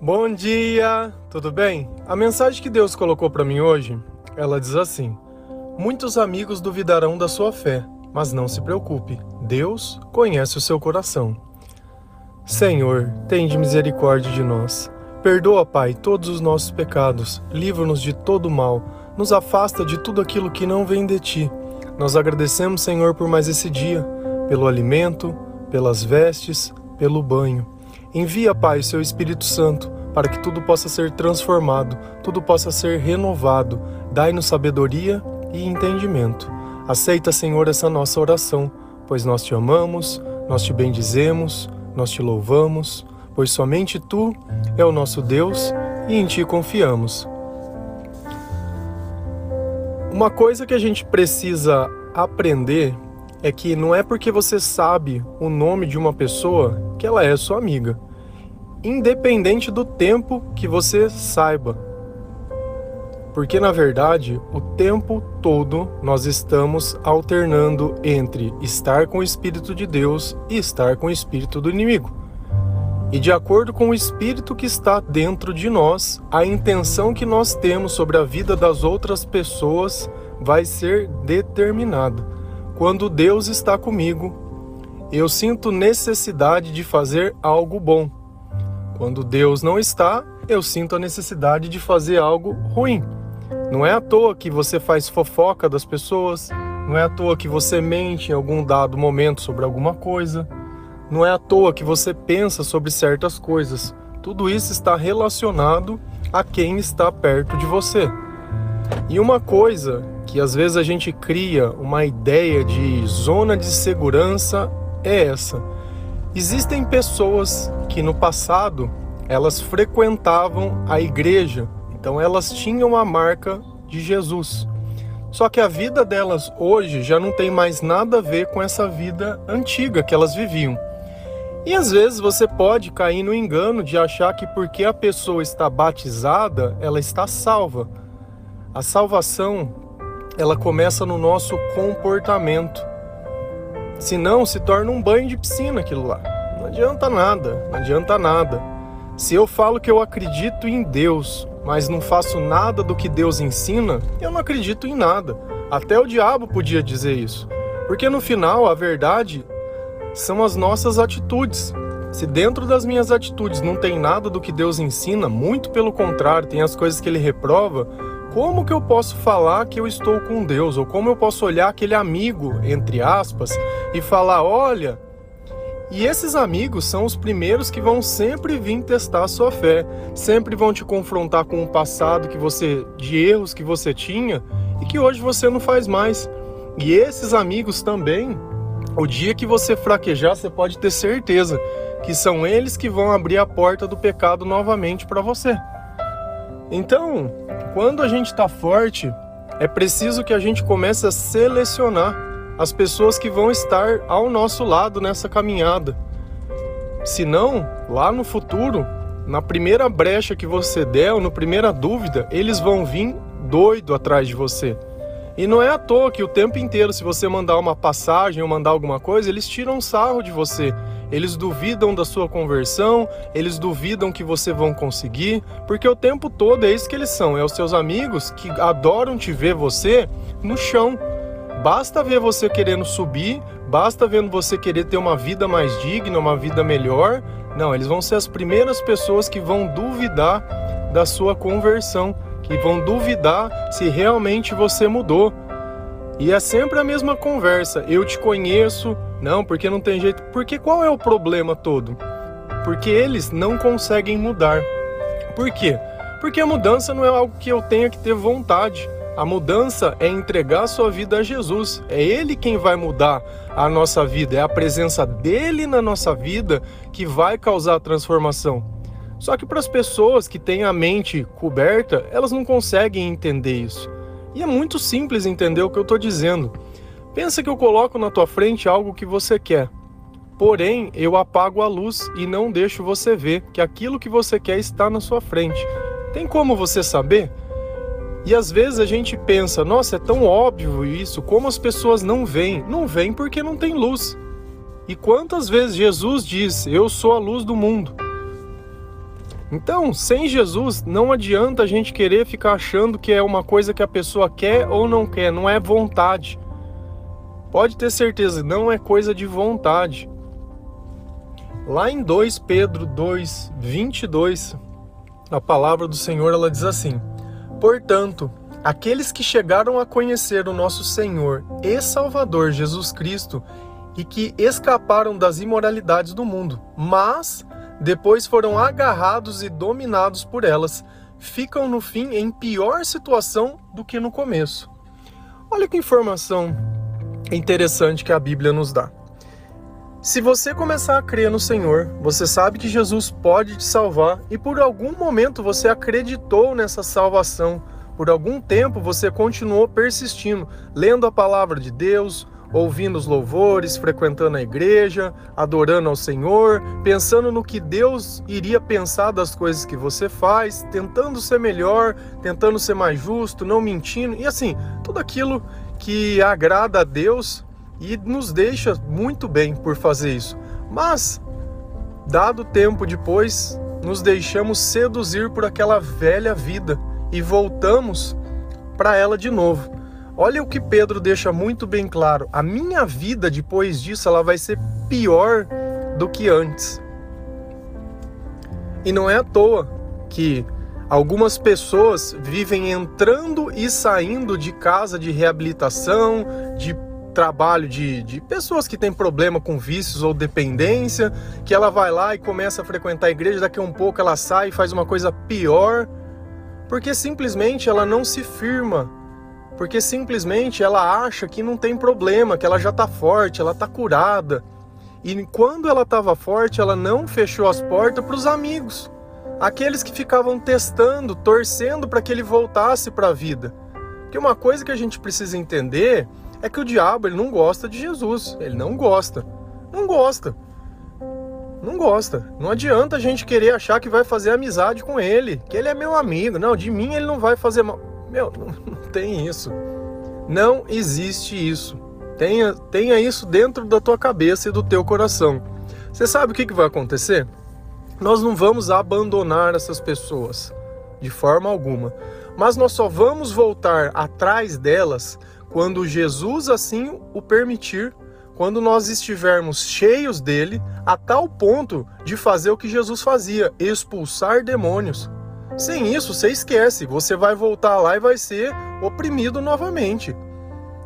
Bom dia, tudo bem? A mensagem que Deus colocou para mim hoje, ela diz assim: Muitos amigos duvidarão da sua fé, mas não se preocupe, Deus conhece o seu coração. Senhor, tende misericórdia de nós. Perdoa, Pai, todos os nossos pecados, livra-nos de todo mal, nos afasta de tudo aquilo que não vem de ti. Nós agradecemos, Senhor, por mais esse dia, pelo alimento, pelas vestes, pelo banho. Envia, Pai, o seu Espírito Santo para que tudo possa ser transformado, tudo possa ser renovado. Dai-nos sabedoria e entendimento. Aceita, Senhor, essa nossa oração, pois nós te amamos, nós te bendizemos, nós te louvamos, pois somente tu é o nosso Deus e em ti confiamos. Uma coisa que a gente precisa aprender é que não é porque você sabe o nome de uma pessoa que ela é sua amiga, independente do tempo que você saiba. Porque na verdade, o tempo todo nós estamos alternando entre estar com o Espírito de Deus e estar com o Espírito do inimigo. E de acordo com o Espírito que está dentro de nós, a intenção que nós temos sobre a vida das outras pessoas vai ser determinada. Quando Deus está comigo, eu sinto necessidade de fazer algo bom. Quando Deus não está, eu sinto a necessidade de fazer algo ruim. Não é à toa que você faz fofoca das pessoas, não é à toa que você mente em algum dado momento sobre alguma coisa, não é à toa que você pensa sobre certas coisas. Tudo isso está relacionado a quem está perto de você. E uma coisa que às vezes a gente cria uma ideia de zona de segurança é essa. Existem pessoas que no passado elas frequentavam a igreja, então elas tinham a marca de Jesus. Só que a vida delas hoje já não tem mais nada a ver com essa vida antiga que elas viviam. E às vezes você pode cair no engano de achar que porque a pessoa está batizada, ela está salva. A salvação ela começa no nosso comportamento. Senão se torna um banho de piscina aquilo lá. Não adianta nada, não adianta nada. Se eu falo que eu acredito em Deus, mas não faço nada do que Deus ensina, eu não acredito em nada. Até o diabo podia dizer isso. Porque no final, a verdade são as nossas atitudes. Se dentro das minhas atitudes não tem nada do que Deus ensina, muito pelo contrário, tem as coisas que ele reprova, como que eu posso falar que eu estou com Deus? Ou como eu posso olhar aquele amigo, entre aspas, e falar: olha. E esses amigos são os primeiros que vão sempre vir testar a sua fé, sempre vão te confrontar com o passado que você, de erros que você tinha e que hoje você não faz mais. E esses amigos também, o dia que você fraquejar, você pode ter certeza que são eles que vão abrir a porta do pecado novamente para você. Então, quando a gente está forte, é preciso que a gente comece a selecionar as pessoas que vão estar ao nosso lado nessa caminhada. Senão, lá no futuro, na primeira brecha que você der, ou na primeira dúvida, eles vão vir doido atrás de você. E não é à toa que o tempo inteiro, se você mandar uma passagem ou mandar alguma coisa, eles tiram sarro de você. Eles duvidam da sua conversão, eles duvidam que você vão conseguir, porque o tempo todo é isso que eles são, é os seus amigos que adoram te ver você no chão. Basta ver você querendo subir, basta vendo você querer ter uma vida mais digna, uma vida melhor. Não, eles vão ser as primeiras pessoas que vão duvidar da sua conversão que vão duvidar se realmente você mudou. E é sempre a mesma conversa. Eu te conheço, não, porque não tem jeito. Porque qual é o problema todo? Porque eles não conseguem mudar. Por quê? Porque a mudança não é algo que eu tenha que ter vontade. A mudança é entregar sua vida a Jesus. É Ele quem vai mudar a nossa vida. É a presença dele na nossa vida que vai causar a transformação. Só que para as pessoas que têm a mente coberta, elas não conseguem entender isso. E é muito simples entender o que eu estou dizendo. Pensa que eu coloco na tua frente algo que você quer. Porém, eu apago a luz e não deixo você ver que aquilo que você quer está na sua frente. Tem como você saber? E às vezes a gente pensa, nossa, é tão óbvio isso, como as pessoas não veem? Não veem porque não tem luz. E quantas vezes Jesus diz, eu sou a luz do mundo? Então, sem Jesus, não adianta a gente querer ficar achando que é uma coisa que a pessoa quer ou não quer, não é vontade. Pode ter certeza, não é coisa de vontade. Lá em 2 Pedro 2, 22, a palavra do Senhor ela diz assim: Portanto, aqueles que chegaram a conhecer o nosso Senhor e Salvador Jesus Cristo e que escaparam das imoralidades do mundo, mas depois foram agarrados e dominados por elas, ficam no fim em pior situação do que no começo. Olha que informação interessante que a Bíblia nos dá. Se você começar a crer no Senhor, você sabe que Jesus pode te salvar e por algum momento você acreditou nessa salvação, por algum tempo você continuou persistindo, lendo a palavra de Deus, ouvindo os louvores, frequentando a igreja, adorando ao Senhor, pensando no que Deus iria pensar das coisas que você faz, tentando ser melhor, tentando ser mais justo, não mentindo, e assim, tudo aquilo que agrada a Deus e nos deixa muito bem por fazer isso. Mas, dado tempo depois, nos deixamos seduzir por aquela velha vida e voltamos para ela de novo. Olha o que Pedro deixa muito bem claro. A minha vida depois disso ela vai ser pior do que antes. E não é à toa que algumas pessoas vivem entrando e saindo de casa de reabilitação, de trabalho de, de pessoas que têm problema com vícios ou dependência, que ela vai lá e começa a frequentar a igreja, daqui a um pouco ela sai e faz uma coisa pior, porque simplesmente ela não se firma porque simplesmente ela acha que não tem problema, que ela já está forte, ela está curada. E quando ela estava forte, ela não fechou as portas para os amigos, aqueles que ficavam testando, torcendo para que ele voltasse para a vida. Porque uma coisa que a gente precisa entender é que o diabo ele não gosta de Jesus, ele não gosta, não gosta. Não gosta. Não adianta a gente querer achar que vai fazer amizade com ele, que ele é meu amigo. Não, de mim ele não vai fazer mal. Meu, não, não tem isso. Não existe isso. Tenha, tenha isso dentro da tua cabeça e do teu coração. Você sabe o que, que vai acontecer? Nós não vamos abandonar essas pessoas de forma alguma, mas nós só vamos voltar atrás delas quando Jesus assim o permitir, quando nós estivermos cheios dele, a tal ponto de fazer o que Jesus fazia, expulsar demônios. Sem isso, você esquece, você vai voltar lá e vai ser oprimido novamente.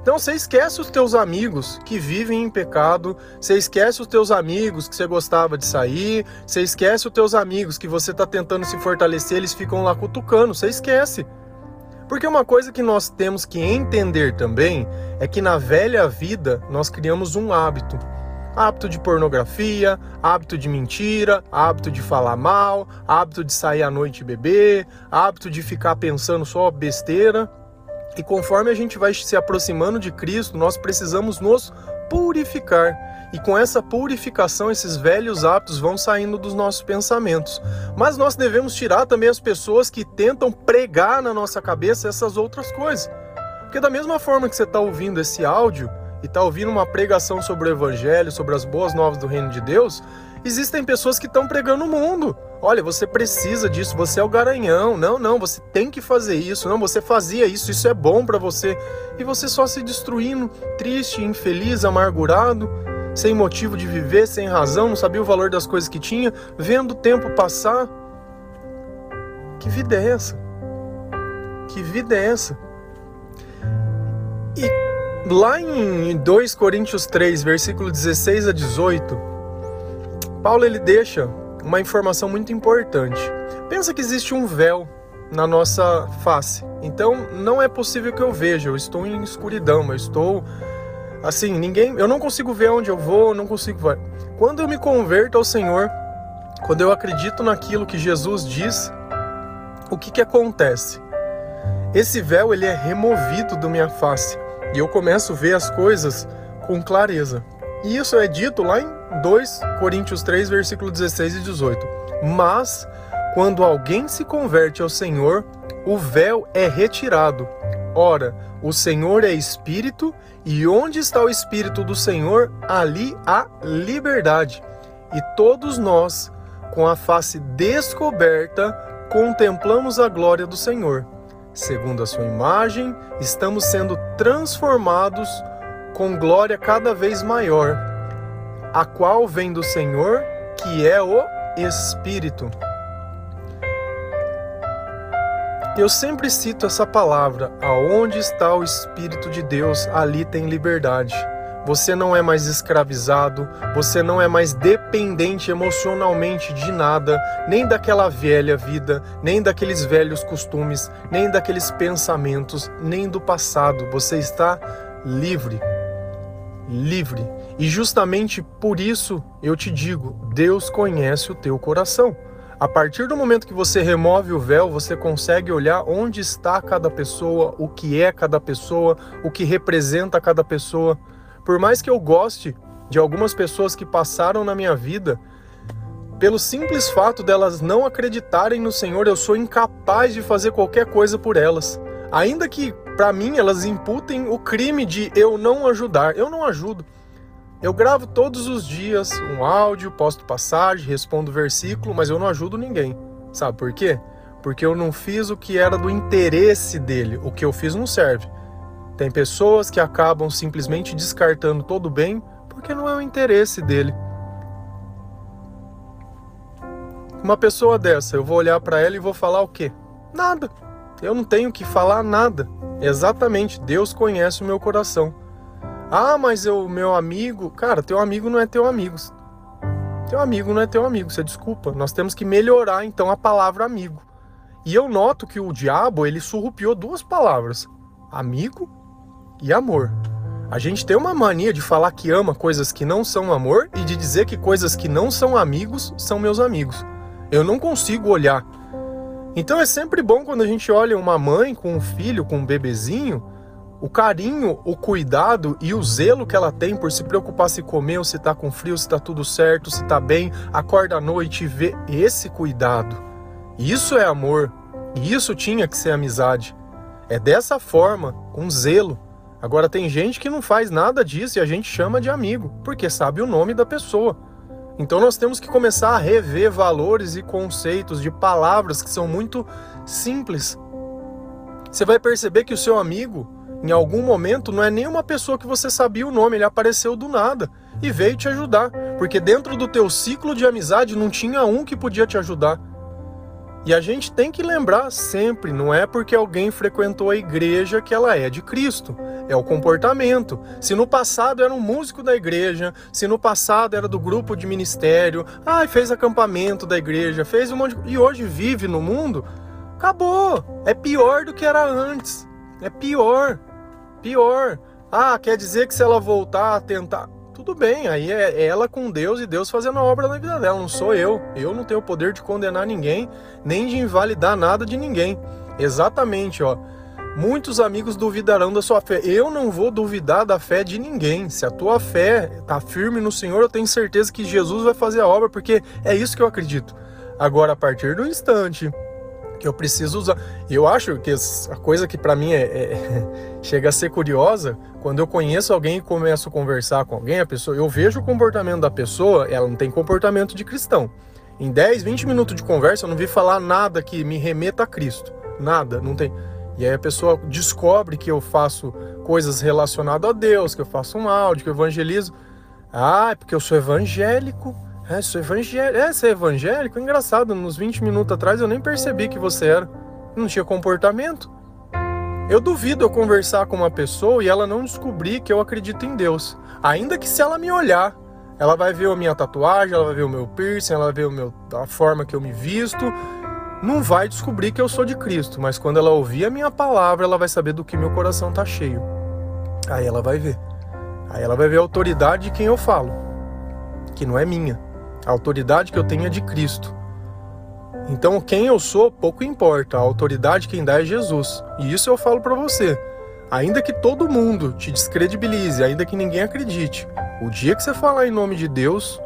Então você esquece os teus amigos que vivem em pecado, você esquece os teus amigos que você gostava de sair, você esquece os teus amigos que você está tentando se fortalecer, eles ficam lá cutucando, você esquece. Porque uma coisa que nós temos que entender também é que na velha vida nós criamos um hábito hábito de pornografia, hábito de mentira, hábito de falar mal, hábito de sair à noite e beber, hábito de ficar pensando só besteira. E conforme a gente vai se aproximando de Cristo, nós precisamos nos purificar. E com essa purificação, esses velhos hábitos vão saindo dos nossos pensamentos. Mas nós devemos tirar também as pessoas que tentam pregar na nossa cabeça essas outras coisas. Porque da mesma forma que você está ouvindo esse áudio, e está ouvindo uma pregação sobre o Evangelho, sobre as boas novas do Reino de Deus, existem pessoas que estão pregando o mundo. Olha, você precisa disso, você é o garanhão. Não, não, você tem que fazer isso. Não, você fazia isso, isso é bom para você. E você só se destruindo, triste, infeliz, amargurado, sem motivo de viver, sem razão, não sabia o valor das coisas que tinha, vendo o tempo passar. Que vida é essa? Que vida é essa? E Lá em 2 Coríntios 3, versículo 16 a 18, Paulo ele deixa uma informação muito importante. Pensa que existe um véu na nossa face. Então não é possível que eu veja, eu estou em escuridão, eu estou assim, ninguém, eu não consigo ver onde eu vou, não consigo ver. Quando eu me converto ao Senhor, quando eu acredito naquilo que Jesus diz, o que que acontece? Esse véu ele é removido da minha face e eu começo a ver as coisas com clareza. E isso é dito lá em 2 Coríntios 3, versículo 16 e 18. Mas quando alguém se converte ao Senhor, o véu é retirado. Ora, o Senhor é espírito, e onde está o espírito do Senhor, ali há liberdade. E todos nós, com a face descoberta, contemplamos a glória do Senhor. Segundo a sua imagem, estamos sendo transformados com glória cada vez maior, a qual vem do Senhor, que é o Espírito. Eu sempre cito essa palavra: aonde está o Espírito de Deus, ali tem liberdade. Você não é mais escravizado, você não é mais dependente emocionalmente de nada, nem daquela velha vida, nem daqueles velhos costumes, nem daqueles pensamentos, nem do passado. Você está livre. Livre. E justamente por isso eu te digo: Deus conhece o teu coração. A partir do momento que você remove o véu, você consegue olhar onde está cada pessoa, o que é cada pessoa, o que representa cada pessoa. Por mais que eu goste de algumas pessoas que passaram na minha vida, pelo simples fato delas não acreditarem no Senhor, eu sou incapaz de fazer qualquer coisa por elas. Ainda que para mim elas imputem o crime de eu não ajudar, eu não ajudo. Eu gravo todos os dias um áudio, posto passagem, respondo versículo, mas eu não ajudo ninguém. Sabe por quê? Porque eu não fiz o que era do interesse dele. O que eu fiz não serve. Tem pessoas que acabam simplesmente descartando todo o bem porque não é o interesse dele. Uma pessoa dessa, eu vou olhar para ela e vou falar o quê? Nada. Eu não tenho que falar nada. Exatamente, Deus conhece o meu coração. Ah, mas o meu amigo. Cara, teu amigo não é teu amigo. Teu amigo não é teu amigo, você desculpa. Nós temos que melhorar então a palavra amigo. E eu noto que o diabo ele surrupiou duas palavras: amigo e amor. A gente tem uma mania de falar que ama coisas que não são amor e de dizer que coisas que não são amigos são meus amigos. Eu não consigo olhar. Então é sempre bom quando a gente olha uma mãe com um filho, com um bebezinho, o carinho, o cuidado e o zelo que ela tem por se preocupar se comeu, se tá com frio, se tá tudo certo, se tá bem, acorda à noite e vê esse cuidado. Isso é amor. E isso tinha que ser amizade. É dessa forma, com zelo. Agora tem gente que não faz nada disso e a gente chama de amigo, porque sabe o nome da pessoa. Então nós temos que começar a rever valores e conceitos de palavras que são muito simples. Você vai perceber que o seu amigo em algum momento não é nenhuma pessoa que você sabia o nome, ele apareceu do nada e veio te ajudar, porque dentro do teu ciclo de amizade não tinha um que podia te ajudar. E a gente tem que lembrar sempre, não é porque alguém frequentou a igreja que ela é de Cristo, é o comportamento. Se no passado era um músico da igreja, se no passado era do grupo de ministério, ah, fez acampamento da igreja, fez um monte de... e hoje vive no mundo, acabou. É pior do que era antes. É pior. Pior. Ah, quer dizer que se ela voltar a tentar. Tudo bem, aí é ela com Deus e Deus fazendo a obra na vida dela, não sou eu. Eu não tenho o poder de condenar ninguém, nem de invalidar nada de ninguém. Exatamente, ó. Muitos amigos duvidarão da sua fé. Eu não vou duvidar da fé de ninguém. Se a tua fé está firme no Senhor, eu tenho certeza que Jesus vai fazer a obra, porque é isso que eu acredito. Agora, a partir do instante que eu preciso usar. Eu acho que a coisa que para mim é, é, chega a ser curiosa, quando eu conheço alguém e começo a conversar com alguém, a pessoa, eu vejo o comportamento da pessoa, ela não tem comportamento de cristão. Em 10, 20 minutos de conversa, eu não vi falar nada que me remeta a Cristo. Nada, não tem. E aí a pessoa descobre que eu faço coisas relacionadas a Deus, que eu faço um áudio, que eu evangelizo. Ah, é porque eu sou evangélico é, sou evangélico. É, você é evangélico? Engraçado, nos 20 minutos atrás eu nem percebi que você era. Não tinha comportamento. Eu duvido eu conversar com uma pessoa e ela não descobrir que eu acredito em Deus. Ainda que se ela me olhar, ela vai ver a minha tatuagem, ela vai ver o meu piercing, ela vai ver o meu, a forma que eu me visto. Não vai descobrir que eu sou de Cristo, mas quando ela ouvir a minha palavra, ela vai saber do que meu coração tá cheio. Aí ela vai ver. Aí ela vai ver a autoridade de quem eu falo, que não é minha. A autoridade que eu tenho é de Cristo. Então, quem eu sou, pouco importa. A autoridade quem dá é Jesus. E isso eu falo para você. Ainda que todo mundo te descredibilize, ainda que ninguém acredite, o dia que você falar em nome de Deus,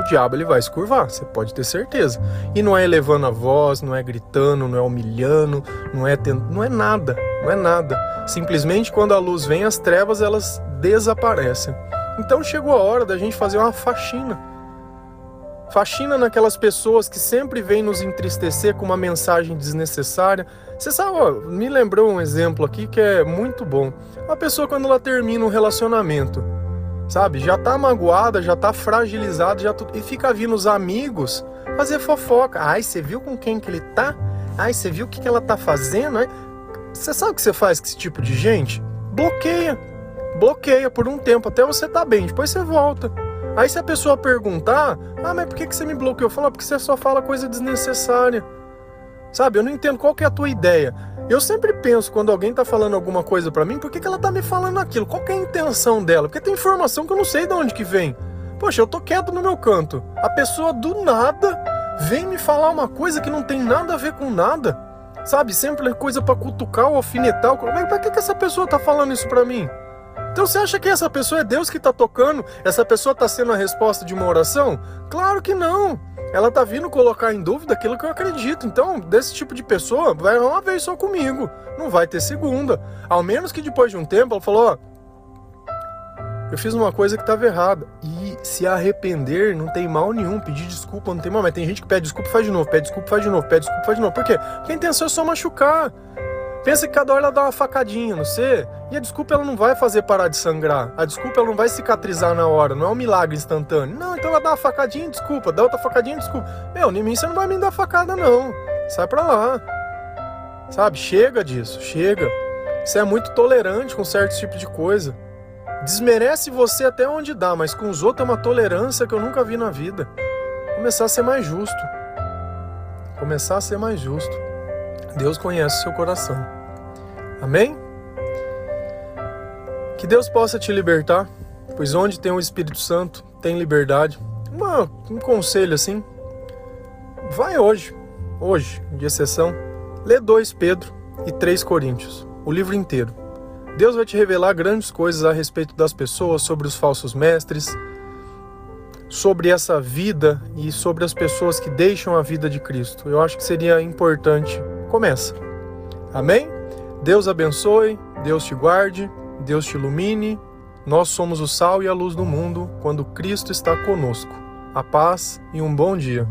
o diabo ele vai se curvar, você pode ter certeza. E não é elevando a voz, não é gritando, não é humilhando, não é tendo, não é nada, não é nada. Simplesmente quando a luz vem, as trevas elas desaparecem. Então chegou a hora da gente fazer uma faxina faxina naquelas pessoas que sempre vêm nos entristecer com uma mensagem desnecessária. Você sabe, ó, me lembrou um exemplo aqui que é muito bom. Uma pessoa quando ela termina um relacionamento, sabe, já tá magoada, já tá fragilizada, já e fica vindo os amigos fazer fofoca. Ai, você viu com quem que ele tá? Ai, você viu o que, que ela tá fazendo? Você sabe o que você faz com esse tipo de gente? Bloqueia. Bloqueia por um tempo até você tá bem, depois você volta. Aí se a pessoa perguntar, ah, mas por que, que você me bloqueou? Fala, porque você só fala coisa desnecessária. Sabe, eu não entendo qual que é a tua ideia. Eu sempre penso, quando alguém tá falando alguma coisa para mim, por que, que ela tá me falando aquilo? Qual que é a intenção dela? Porque tem informação que eu não sei de onde que vem. Poxa, eu tô quieto no meu canto. A pessoa do nada vem me falar uma coisa que não tem nada a ver com nada. Sabe, sempre é coisa para cutucar ou alfinetar. Mas pra que, que essa pessoa tá falando isso pra mim? Então você acha que essa pessoa é Deus que está tocando? Essa pessoa está sendo a resposta de uma oração? Claro que não. Ela está vindo colocar em dúvida aquilo que eu acredito. Então, desse tipo de pessoa, vai uma vez só comigo. Não vai ter segunda. Ao menos que depois de um tempo ela falou: Ó, eu fiz uma coisa que estava errada. E se arrepender não tem mal nenhum. Pedir desculpa não tem mal. Mas tem gente que pede desculpa e faz de novo, pede desculpa faz de novo, pede desculpa faz de novo. Por quê? Porque a intenção é só machucar. Pensa que cada hora ela dá uma facadinha no você e a desculpa ela não vai fazer parar de sangrar. A desculpa ela não vai cicatrizar na hora, não é um milagre instantâneo. Não, então ela dá uma facadinha, desculpa, dá outra facadinha, desculpa. Meu, em mim você não vai me dar facada não. Sai pra lá. Sabe? Chega disso, chega. Você é muito tolerante com certo tipo de coisa. Desmerece você até onde dá, mas com os outros é uma tolerância que eu nunca vi na vida. Começar a ser mais justo. Começar a ser mais justo. Deus conhece o seu coração. Amém? Que Deus possa te libertar, pois onde tem o Espírito Santo tem liberdade. Uma, um conselho assim, vai hoje, hoje, de exceção, lê 2 Pedro e 3 Coríntios, o livro inteiro. Deus vai te revelar grandes coisas a respeito das pessoas, sobre os falsos mestres, sobre essa vida e sobre as pessoas que deixam a vida de Cristo. Eu acho que seria importante começa. Amém? Deus abençoe, Deus te guarde, Deus te ilumine. Nós somos o sal e a luz do mundo quando Cristo está conosco. A paz e um bom dia.